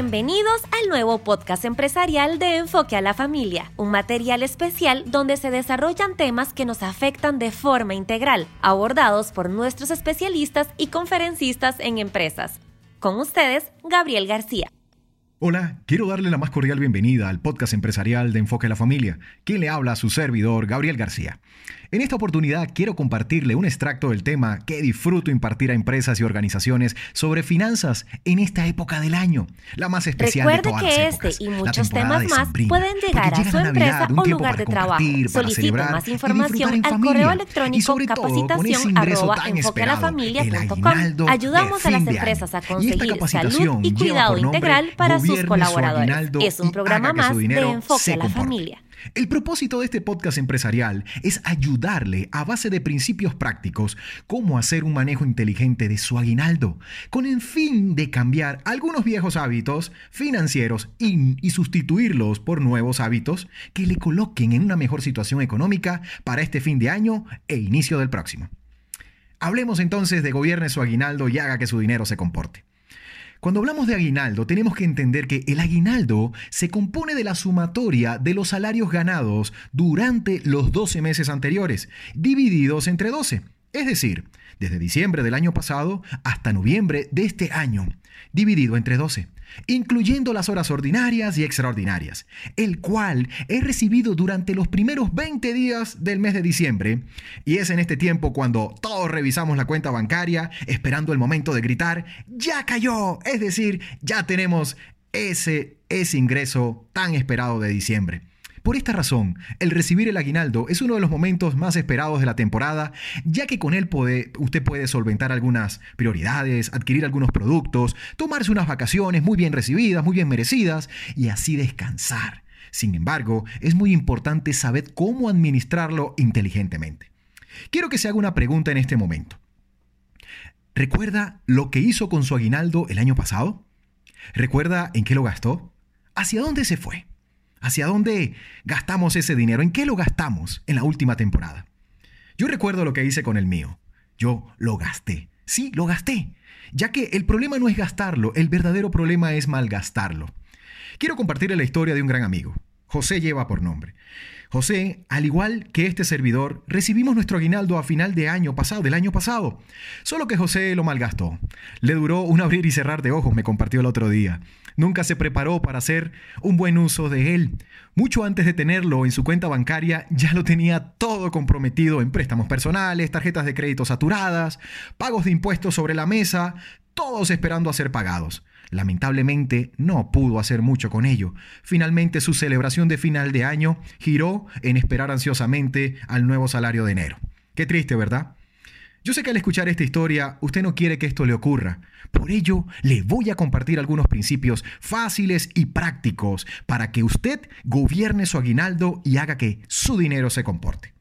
Bienvenidos al nuevo podcast empresarial de Enfoque a la Familia, un material especial donde se desarrollan temas que nos afectan de forma integral, abordados por nuestros especialistas y conferencistas en empresas. Con ustedes, Gabriel García. Hola, quiero darle la más cordial bienvenida al podcast empresarial de Enfoque a la Familia. Quien le habla a su servidor, Gabriel García. En esta oportunidad quiero compartirle un extracto del tema que disfruto impartir a empresas y organizaciones sobre finanzas en esta época del año, la más especial Recuerde de todas que las este y muchos temas más pueden llegar a su empresa o lugar de trabajo. Solicite más y información al correo Y electrónico sobre capacitación arroba de Ayudamos a las empresas a. Y conseguir salud y cuidado integral para sus su Es un programa más de Enfoque a la comporte. Familia. El propósito de este podcast empresarial es ayudarle a base de principios prácticos cómo hacer un manejo inteligente de su aguinaldo, con el fin de cambiar algunos viejos hábitos financieros y, y sustituirlos por nuevos hábitos que le coloquen en una mejor situación económica para este fin de año e inicio del próximo. Hablemos entonces de gobierne su aguinaldo y haga que su dinero se comporte. Cuando hablamos de aguinaldo, tenemos que entender que el aguinaldo se compone de la sumatoria de los salarios ganados durante los 12 meses anteriores, divididos entre 12. Es decir, desde diciembre del año pasado hasta noviembre de este año, dividido entre 12, incluyendo las horas ordinarias y extraordinarias, el cual es recibido durante los primeros 20 días del mes de diciembre, y es en este tiempo cuando todos revisamos la cuenta bancaria esperando el momento de gritar, ya cayó, es decir, ya tenemos ese, ese ingreso tan esperado de diciembre. Por esta razón, el recibir el aguinaldo es uno de los momentos más esperados de la temporada, ya que con él usted puede solventar algunas prioridades, adquirir algunos productos, tomarse unas vacaciones muy bien recibidas, muy bien merecidas, y así descansar. Sin embargo, es muy importante saber cómo administrarlo inteligentemente. Quiero que se haga una pregunta en este momento. ¿Recuerda lo que hizo con su aguinaldo el año pasado? ¿Recuerda en qué lo gastó? ¿Hacia dónde se fue? ¿Hacia dónde gastamos ese dinero? ¿En qué lo gastamos en la última temporada? Yo recuerdo lo que hice con el mío. Yo lo gasté. Sí, lo gasté. Ya que el problema no es gastarlo, el verdadero problema es malgastarlo. Quiero compartirle la historia de un gran amigo. José lleva por nombre. José, al igual que este servidor, recibimos nuestro aguinaldo a final de año pasado, del año pasado. Solo que José lo malgastó. Le duró un abrir y cerrar de ojos, me compartió el otro día. Nunca se preparó para hacer un buen uso de él. Mucho antes de tenerlo en su cuenta bancaria, ya lo tenía todo comprometido en préstamos personales, tarjetas de crédito saturadas, pagos de impuestos sobre la mesa, todos esperando a ser pagados. Lamentablemente no pudo hacer mucho con ello. Finalmente su celebración de final de año giró en esperar ansiosamente al nuevo salario de enero. Qué triste, ¿verdad? Yo sé que al escuchar esta historia usted no quiere que esto le ocurra. Por ello, le voy a compartir algunos principios fáciles y prácticos para que usted gobierne su aguinaldo y haga que su dinero se comporte.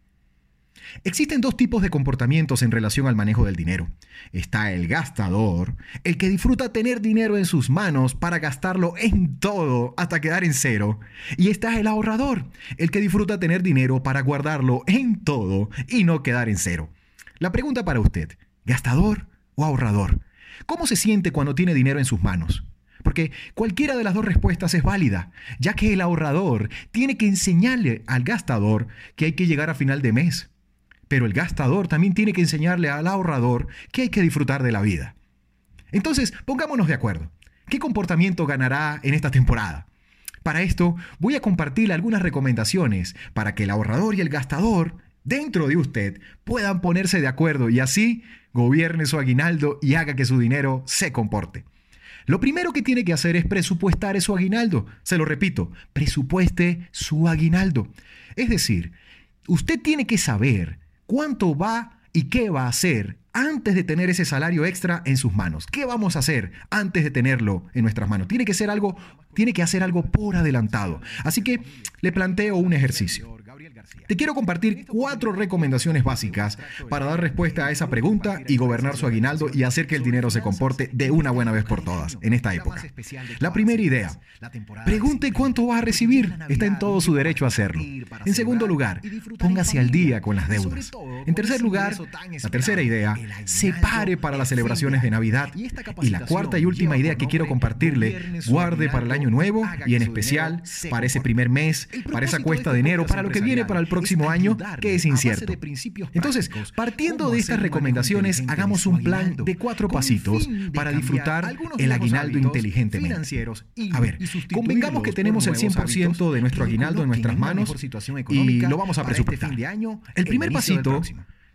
Existen dos tipos de comportamientos en relación al manejo del dinero. Está el gastador, el que disfruta tener dinero en sus manos para gastarlo en todo hasta quedar en cero. Y está el ahorrador, el que disfruta tener dinero para guardarlo en todo y no quedar en cero. La pregunta para usted, ¿gastador o ahorrador? ¿Cómo se siente cuando tiene dinero en sus manos? Porque cualquiera de las dos respuestas es válida, ya que el ahorrador tiene que enseñarle al gastador que hay que llegar a final de mes. Pero el gastador también tiene que enseñarle al ahorrador que hay que disfrutar de la vida. Entonces, pongámonos de acuerdo. ¿Qué comportamiento ganará en esta temporada? Para esto, voy a compartir algunas recomendaciones para que el ahorrador y el gastador dentro de usted puedan ponerse de acuerdo y así gobierne su aguinaldo y haga que su dinero se comporte. Lo primero que tiene que hacer es presupuestar su aguinaldo. Se lo repito, presupueste su aguinaldo. Es decir, usted tiene que saber cuánto va y qué va a hacer antes de tener ese salario extra en sus manos. ¿Qué vamos a hacer antes de tenerlo en nuestras manos? Tiene que ser algo, tiene que hacer algo por adelantado. Así que le planteo un ejercicio. Te quiero compartir cuatro recomendaciones básicas para dar respuesta a esa pregunta y gobernar su aguinaldo y hacer que el dinero se comporte de una buena vez por todas en esta época. La primera idea, pregunte cuánto va a recibir. Está en todo su derecho a hacerlo. En segundo lugar, póngase al día con las deudas. En tercer lugar, la tercera idea, separe para las celebraciones de Navidad. Y la cuarta y última idea que quiero compartirle, guarde para el año nuevo y en especial para ese primer mes, para esa cuesta de enero, para lo que viene para el próximo año, que es incierto. Entonces, partiendo de estas recomendaciones, hagamos un plan de cuatro pasitos para disfrutar el aguinaldo inteligentemente. A ver, convengamos que tenemos el 100% de nuestro aguinaldo en nuestras manos y lo vamos a este presupuestar. El primer pasito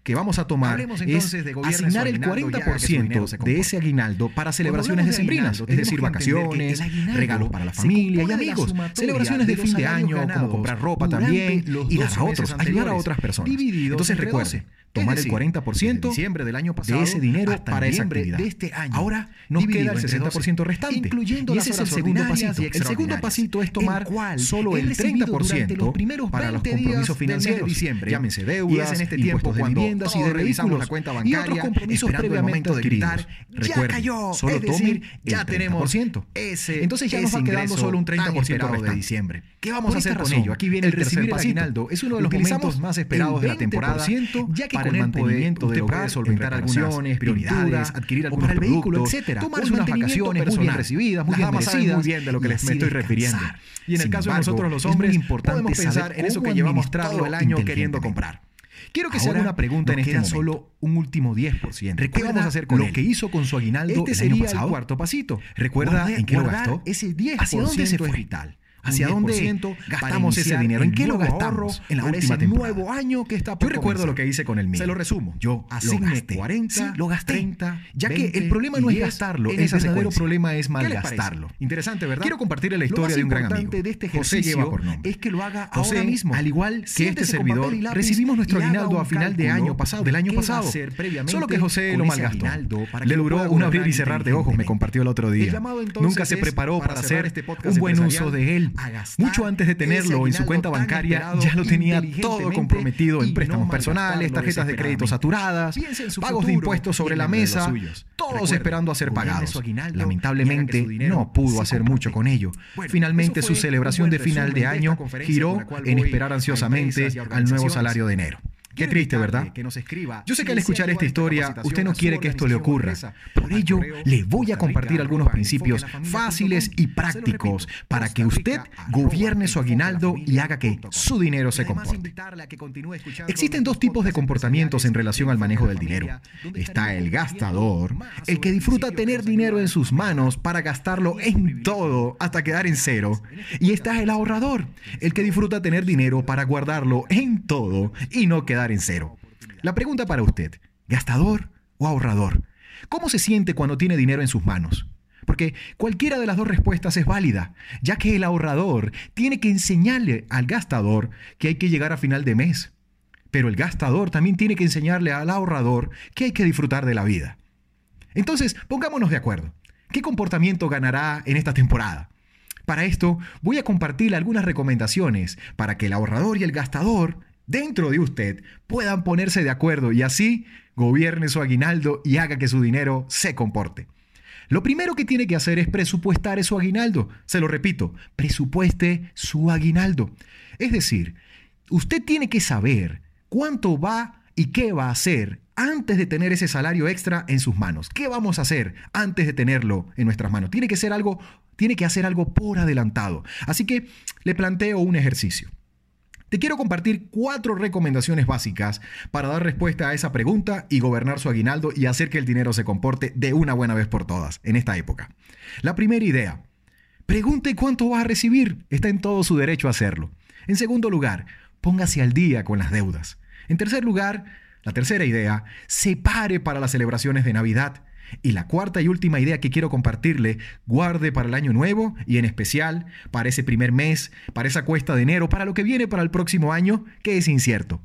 que vamos a tomar es asignar el 40% de ese aguinaldo para celebraciones decembrinas, es decir, vacaciones, regalos para la familia y amigos, celebraciones de fin de año, como comprar ropa también y dar a otros, ayudar a otras personas. Entonces recuerde, tomar el 40% de, diciembre del año pasado de ese dinero para esa actividad. De este año. Ahora nos queda el 60% restante. Incluyendo y ese es el segundo pasito. El segundo pasito es tomar solo el 30% para los compromisos financieros. De diciembre, Llámense deudas, y es en este tiempo de viviendas y de vehículos la cuenta bancaria, y otros compromisos previamente adquiridos. Recuerden, solo tomen ya tenemos ese Entonces ya nos va quedando solo un 30% de diciembre. ¿Qué vamos a hacer con ello? Aquí viene el tercer pasito. Es uno de los momentos más esperados de la temporada, ya que para el mantenimiento del hogar, solventar algunas prioridades, adquirir algunos para el vehículo, etcétera. Tomar unas vacaciones muy bien recibidas, muy bien merecidas. muy bien de lo que les me estoy refiriendo. Y en el caso de nosotros los hombres, podemos pensar en eso que llevamos todo el año queriendo comprar. Quiero que se haga una pregunta en este momento. solo un último 10%. ¿Qué vamos a hacer con lo que hizo con su aguinaldo este el sería año pasado? el cuarto pasito. ¿Recuerda en qué lo gastó? Ese 10% ¿Hacia dónde se fue? es vital. ¿Hacia dónde gastamos ese dinero? ¿En qué lo gastamos en la última temporada? nuevo año que está por Yo recuerdo lo que hice con el mío. Se lo resumo. Yo asigné 40, sí, lo gasté. 30, ya que el problema no es gastarlo, el verdadero problema es malgastarlo. Interesante, ¿verdad? Quiero compartirle la historia de un gran amigo. de este José lleva por nombre. Es que lo haga José, ahora mismo. Al igual que este servidor, recibimos nuestro aguinaldo a final de año pasado, del año pasado. Solo que José lo malgastó. Le duró un abrir y cerrar de ojos, me compartió el otro día. Nunca se preparó para hacer un buen uso de él. Mucho antes de tenerlo en su cuenta bancaria, ya lo tenía todo comprometido en préstamos personales, tarjetas de crédito saturadas, pagos de impuestos sobre la mesa, todos esperando a ser pagados. Lamentablemente, no pudo hacer mucho con ello. Finalmente, su celebración de final de año giró en esperar ansiosamente al nuevo salario de enero. Qué triste, ¿verdad? Yo sé que al escuchar esta historia, usted no quiere que esto le ocurra. Por ello, le voy a compartir algunos principios fáciles y prácticos para que usted gobierne su aguinaldo y haga que su dinero se comporte. Existen dos tipos de comportamientos en relación al manejo del dinero. Está el gastador, el que disfruta tener dinero en sus manos para gastarlo en todo hasta quedar en cero. Y está el ahorrador, el que disfruta tener dinero para guardarlo en todo y no quedar en cero. La pregunta para usted, ¿gastador o ahorrador? ¿Cómo se siente cuando tiene dinero en sus manos? Porque cualquiera de las dos respuestas es válida, ya que el ahorrador tiene que enseñarle al gastador que hay que llegar a final de mes. Pero el gastador también tiene que enseñarle al ahorrador que hay que disfrutar de la vida. Entonces, pongámonos de acuerdo. ¿Qué comportamiento ganará en esta temporada? Para esto, voy a compartir algunas recomendaciones para que el ahorrador y el gastador dentro de usted puedan ponerse de acuerdo y así gobierne su aguinaldo y haga que su dinero se comporte. Lo primero que tiene que hacer es presupuestar su aguinaldo. Se lo repito, presupueste su aguinaldo. Es decir, usted tiene que saber cuánto va y qué va a hacer antes de tener ese salario extra en sus manos. ¿Qué vamos a hacer antes de tenerlo en nuestras manos? Tiene que ser algo, tiene que hacer algo por adelantado. Así que le planteo un ejercicio. Te quiero compartir cuatro recomendaciones básicas para dar respuesta a esa pregunta y gobernar su aguinaldo y hacer que el dinero se comporte de una buena vez por todas en esta época. La primera idea, pregunte cuánto va a recibir. Está en todo su derecho a hacerlo. En segundo lugar, póngase al día con las deudas. En tercer lugar, la tercera idea, separe para las celebraciones de Navidad. Y la cuarta y última idea que quiero compartirle, guarde para el año nuevo y en especial para ese primer mes, para esa cuesta de enero, para lo que viene para el próximo año, que es incierto.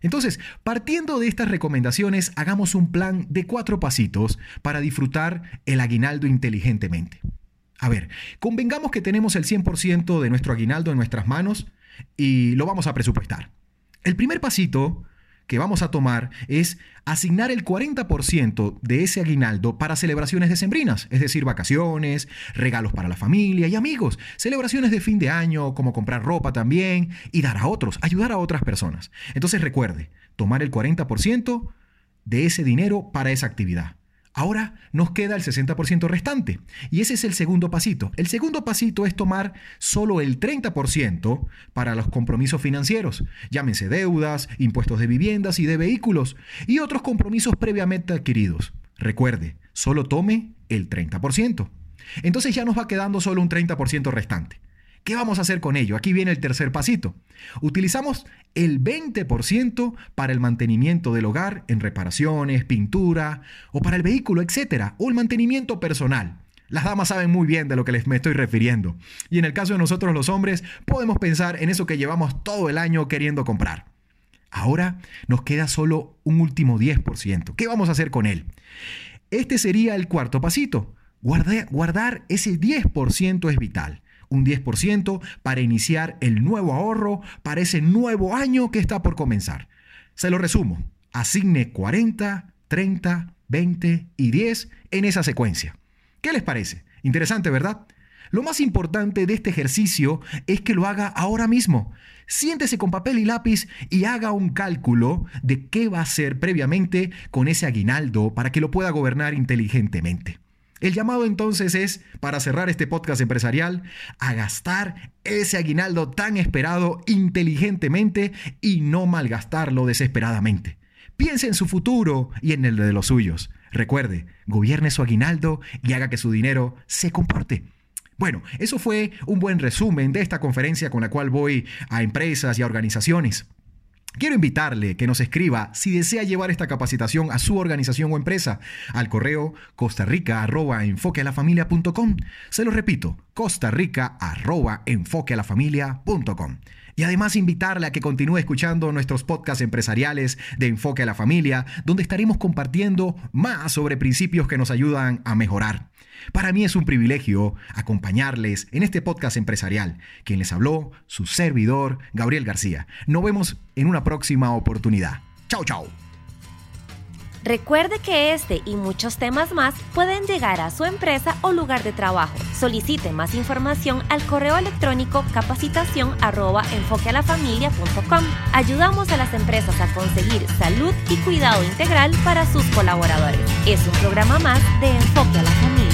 Entonces, partiendo de estas recomendaciones, hagamos un plan de cuatro pasitos para disfrutar el aguinaldo inteligentemente. A ver, convengamos que tenemos el 100% de nuestro aguinaldo en nuestras manos y lo vamos a presupuestar. El primer pasito que vamos a tomar es asignar el 40% de ese aguinaldo para celebraciones decembrinas, es decir, vacaciones, regalos para la familia y amigos, celebraciones de fin de año, como comprar ropa también y dar a otros, ayudar a otras personas. Entonces recuerde, tomar el 40% de ese dinero para esa actividad. Ahora nos queda el 60% restante. Y ese es el segundo pasito. El segundo pasito es tomar solo el 30% para los compromisos financieros. Llámense deudas, impuestos de viviendas y de vehículos y otros compromisos previamente adquiridos. Recuerde, solo tome el 30%. Entonces ya nos va quedando solo un 30% restante. ¿Qué vamos a hacer con ello? Aquí viene el tercer pasito. Utilizamos el 20% para el mantenimiento del hogar en reparaciones, pintura o para el vehículo, etcétera, o el mantenimiento personal. Las damas saben muy bien de lo que les me estoy refiriendo. Y en el caso de nosotros los hombres, podemos pensar en eso que llevamos todo el año queriendo comprar. Ahora nos queda solo un último 10%. ¿Qué vamos a hacer con él? Este sería el cuarto pasito. guardar ese 10% es vital un 10% para iniciar el nuevo ahorro para ese nuevo año que está por comenzar. Se lo resumo, asigne 40, 30, 20 y 10 en esa secuencia. ¿Qué les parece? Interesante, ¿verdad? Lo más importante de este ejercicio es que lo haga ahora mismo. Siéntese con papel y lápiz y haga un cálculo de qué va a hacer previamente con ese aguinaldo para que lo pueda gobernar inteligentemente. El llamado entonces es, para cerrar este podcast empresarial, a gastar ese aguinaldo tan esperado inteligentemente y no malgastarlo desesperadamente. Piense en su futuro y en el de los suyos. Recuerde, gobierne su aguinaldo y haga que su dinero se comporte. Bueno, eso fue un buen resumen de esta conferencia con la cual voy a empresas y a organizaciones. Quiero invitarle que nos escriba si desea llevar esta capacitación a su organización o empresa al correo costarrica.enfoquealafamilia.com. Se lo repito, costarrica.enfoquealafamilia.com. Y además invitarle a que continúe escuchando nuestros podcasts empresariales de Enfoque a la Familia, donde estaremos compartiendo más sobre principios que nos ayudan a mejorar. Para mí es un privilegio acompañarles en este podcast empresarial. Quien les habló, su servidor, Gabriel García. Nos vemos en una próxima oportunidad. Chao, chao. Recuerde que este y muchos temas más pueden llegar a su empresa o lugar de trabajo. Solicite más información al correo electrónico capacitación Ayudamos a las empresas a conseguir salud y cuidado integral para sus colaboradores. Es un programa más de Enfoque a la Familia.